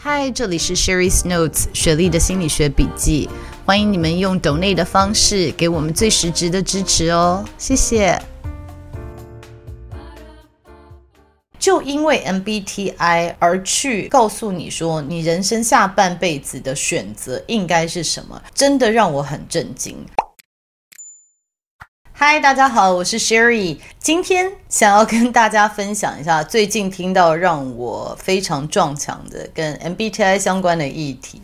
嗨，这里是 Sherry's Notes 雪莉的心理学笔记。欢迎你们用 donate 的方式给我们最实质的支持哦，谢谢。就因为 MBTI 而去告诉你说你人生下半辈子的选择应该是什么，真的让我很震惊。嗨，大家好，我是 Sherry，今天想要跟大家分享一下最近听到让我非常撞墙的跟 MBTI 相关的议题。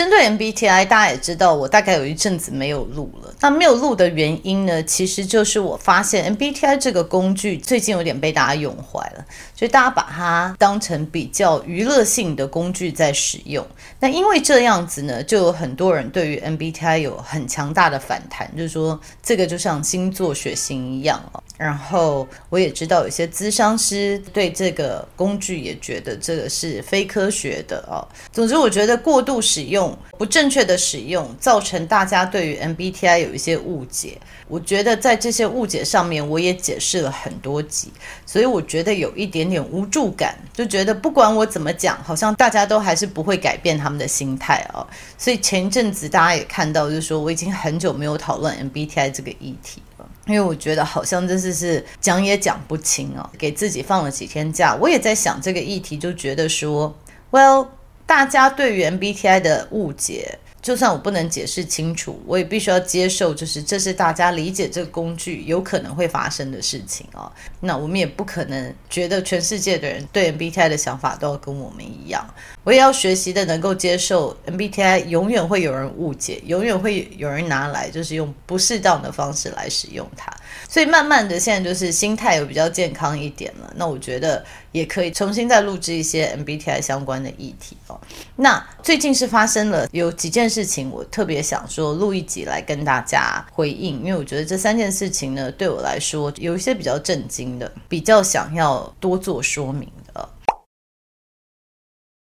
针对 MBTI，大家也知道，我大概有一阵子没有录了。那没有录的原因呢，其实就是我发现 MBTI 这个工具最近有点被大家用坏了，所以大家把它当成比较娱乐性的工具在使用。那因为这样子呢，就有很多人对于 MBTI 有很强大的反弹，就是说这个就像星座血型一样哦。然后我也知道有些咨商师对这个工具也觉得这个是非科学的哦。总之，我觉得过度使用。不正确的使用，造成大家对于 MBTI 有一些误解。我觉得在这些误解上面，我也解释了很多集，所以我觉得有一点点无助感，就觉得不管我怎么讲，好像大家都还是不会改变他们的心态哦。所以前一阵子大家也看到，就是说我已经很久没有讨论 MBTI 这个议题了，因为我觉得好像真是是讲也讲不清哦。给自己放了几天假，我也在想这个议题，就觉得说，Well。大家对于 MBTI 的误解，就算我不能解释清楚，我也必须要接受，就是这是大家理解这个工具有可能会发生的事情哦。那我们也不可能觉得全世界的人对 MBTI 的想法都要跟我们一样。我也要学习的能够接受 MBTI，永远会有人误解，永远会有人拿来就是用不适当的方式来使用它。所以慢慢的，现在就是心态有比较健康一点了。那我觉得。也可以重新再录制一些 MBTI 相关的议题哦。那最近是发生了有几件事情，我特别想说录一集来跟大家回应，因为我觉得这三件事情呢，对我来说有一些比较震惊的，比较想要多做说明的。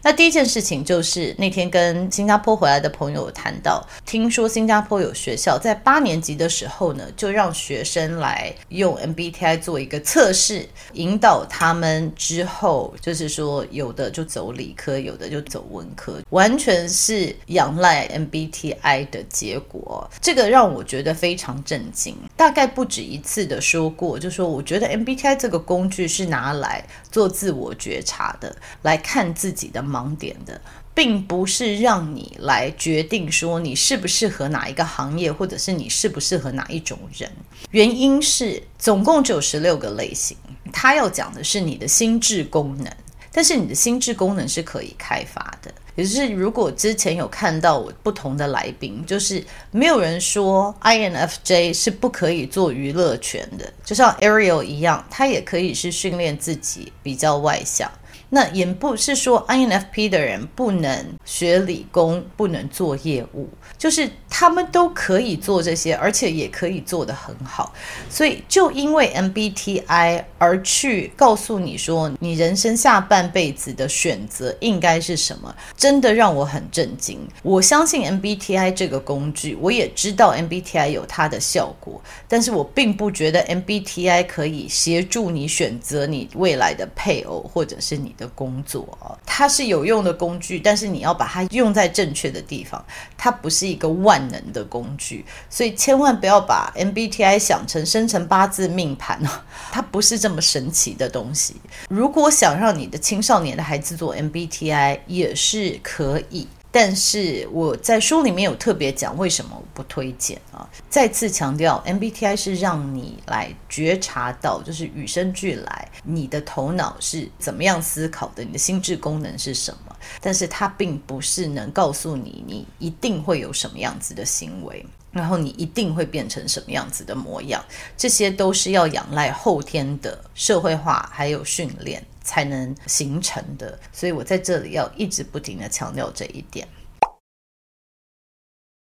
那第一件事情就是那天跟新加坡回来的朋友谈到，听说新加坡有学校在八年级的时候呢，就让学生来用 MBTI 做一个测试，引导他们之后就是说有的就走理科，有的就走文科，完全是仰赖 MBTI 的结果。这个让我觉得非常震惊，大概不止一次的说过，就说我觉得 MBTI 这个工具是拿来做自我觉察的，来看自己的。盲点的，并不是让你来决定说你适不适合哪一个行业，或者是你适不适合哪一种人。原因是总共只有十六个类型，它要讲的是你的心智功能，但是你的心智功能是可以开发的。也就是如果之前有看到我不同的来宾，就是没有人说 INFJ 是不可以做娱乐圈的，就像 Ariel 一样，他也可以是训练自己比较外向。那也不是说 INFP 的人不能学理工，不能做业务，就是他们都可以做这些，而且也可以做得很好。所以就因为 MBTI 而去告诉你说你人生下半辈子的选择应该是什么，真的让我很震惊。我相信 MBTI 这个工具，我也知道 MBTI 有它的效果，但是我并不觉得 MBTI 可以协助你选择你未来的配偶或者是你的。工作啊，它是有用的工具，但是你要把它用在正确的地方，它不是一个万能的工具，所以千万不要把 MBTI 想成生成八字命盘哦，它不是这么神奇的东西。如果想让你的青少年的孩子做 MBTI 也是可以。但是我在书里面有特别讲为什么不推荐啊。再次强调，MBTI 是让你来觉察到，就是与生俱来，你的头脑是怎么样思考的，你的心智功能是什么。但是它并不是能告诉你，你一定会有什么样子的行为。然后你一定会变成什么样子的模样，这些都是要仰赖后天的社会化还有训练才能形成的。所以我在这里要一直不停地强调这一点。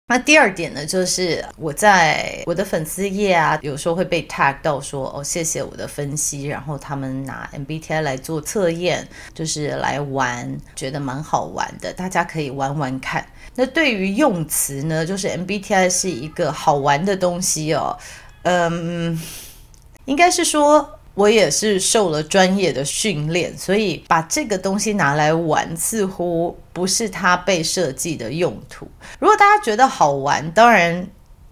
那第二点呢，就是我在我的粉丝页啊，有时候会被 tag 到说哦，谢谢我的分析，然后他们拿 MBTI 来做测验，就是来玩，觉得蛮好玩的，大家可以玩玩看。那对于用词呢，就是 MBTI 是一个好玩的东西哦，嗯，应该是说。我也是受了专业的训练，所以把这个东西拿来玩，似乎不是它被设计的用途。如果大家觉得好玩，当然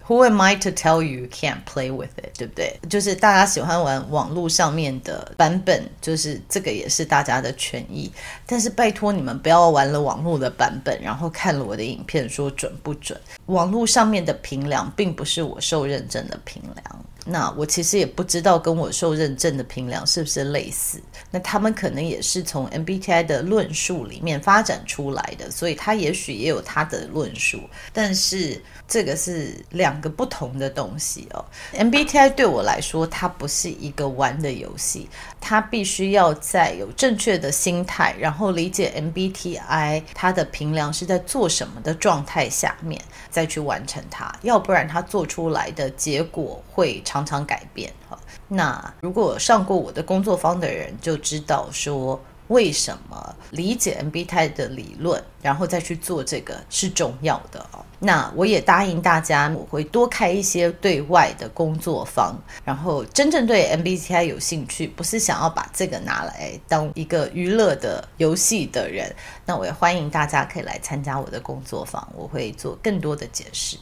，Who am I to tell you can't play with it？对不对？就是大家喜欢玩网络上面的版本，就是这个也是大家的权益。但是拜托你们不要玩了网络的版本，然后看了我的影片说准不准？网络上面的评量并不是我受认证的评量。那我其实也不知道跟我受认证的评量是不是类似，那他们可能也是从 MBTI 的论述里面发展出来的，所以他也许也有他的论述，但是这个是两个不同的东西哦。MBTI 对我来说，它不是一个玩的游戏，它必须要在有正确的心态，然后理解 MBTI 它的评量是在做什么的状态下面再去完成它，要不然它做出来的结果会。常常改变哈，那如果上过我的工作坊的人就知道说，为什么理解 MBTI 的理论，然后再去做这个是重要的哦。那我也答应大家，我会多开一些对外的工作坊，然后真正对 MBTI 有兴趣，不是想要把这个拿来当一个娱乐的游戏的人，那我也欢迎大家可以来参加我的工作坊，我会做更多的解释。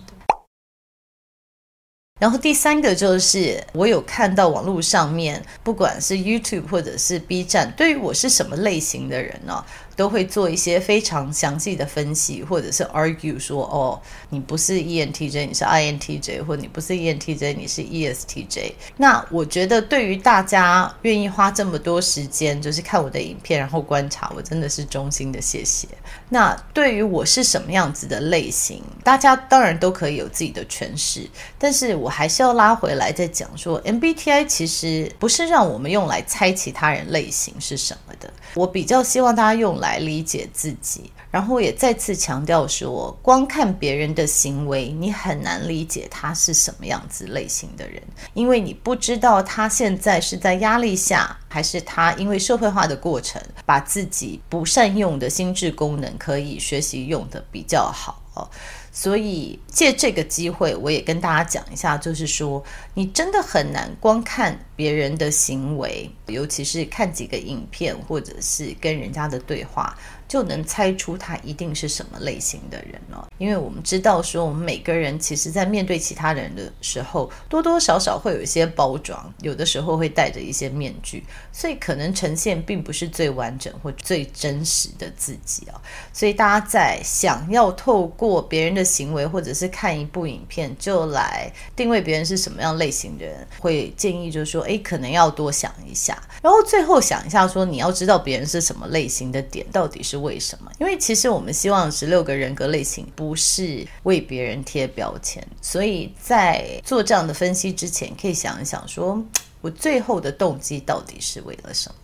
然后第三个就是，我有看到网络上面，不管是 YouTube 或者是 B 站，对于我是什么类型的人呢？都会做一些非常详细的分析，或者是 argue 说，哦，你不是 ENTJ，你是 INTJ，或你不是 ENTJ，你是 ESTJ。那我觉得，对于大家愿意花这么多时间，就是看我的影片，然后观察，我真的是衷心的谢谢。那对于我是什么样子的类型，大家当然都可以有自己的诠释，但是我还是要拉回来再讲说，MBTI 其实不是让我们用来猜其他人类型是什么的，我比较希望大家用来。来理解自己，然后也再次强调说，光看别人的行为，你很难理解他是什么样子类型的人，因为你不知道他现在是在压力下，还是他因为社会化的过程，把自己不善用的心智功能可以学习用得比较好哦。所以借这个机会，我也跟大家讲一下，就是说，你真的很难光看别人的行为，尤其是看几个影片，或者是跟人家的对话。就能猜出他一定是什么类型的人了，因为我们知道说，我们每个人其实在面对其他人的时候，多多少少会有一些包装，有的时候会戴着一些面具，所以可能呈现并不是最完整或最真实的自己啊。所以大家在想要透过别人的行为，或者是看一部影片就来定位别人是什么样类型的人，会建议就是说，诶，可能要多想一下，然后最后想一下说，你要知道别人是什么类型的点到底是。为什么？因为其实我们希望十六个人格类型不是为别人贴标签，所以在做这样的分析之前，可以想一想说，说我最后的动机到底是为了什么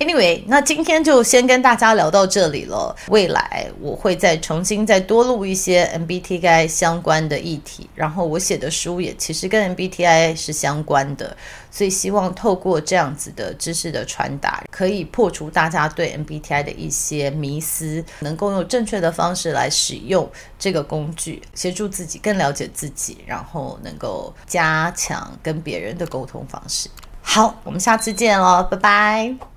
？Anyway，那今天就先跟大家聊到这里了。未来我会再重新再多录一些 MBTI 相关的议题，然后我写的书也其实跟 MBTI 是相关的，所以希望透过这样子的知识的传达，可以破除大家对 MBTI 的一些迷思，能够用正确的方式来使用这个工具，协助自己更了解自己，然后能够加强跟别人的沟通方式。好，我们下次见喽，拜拜。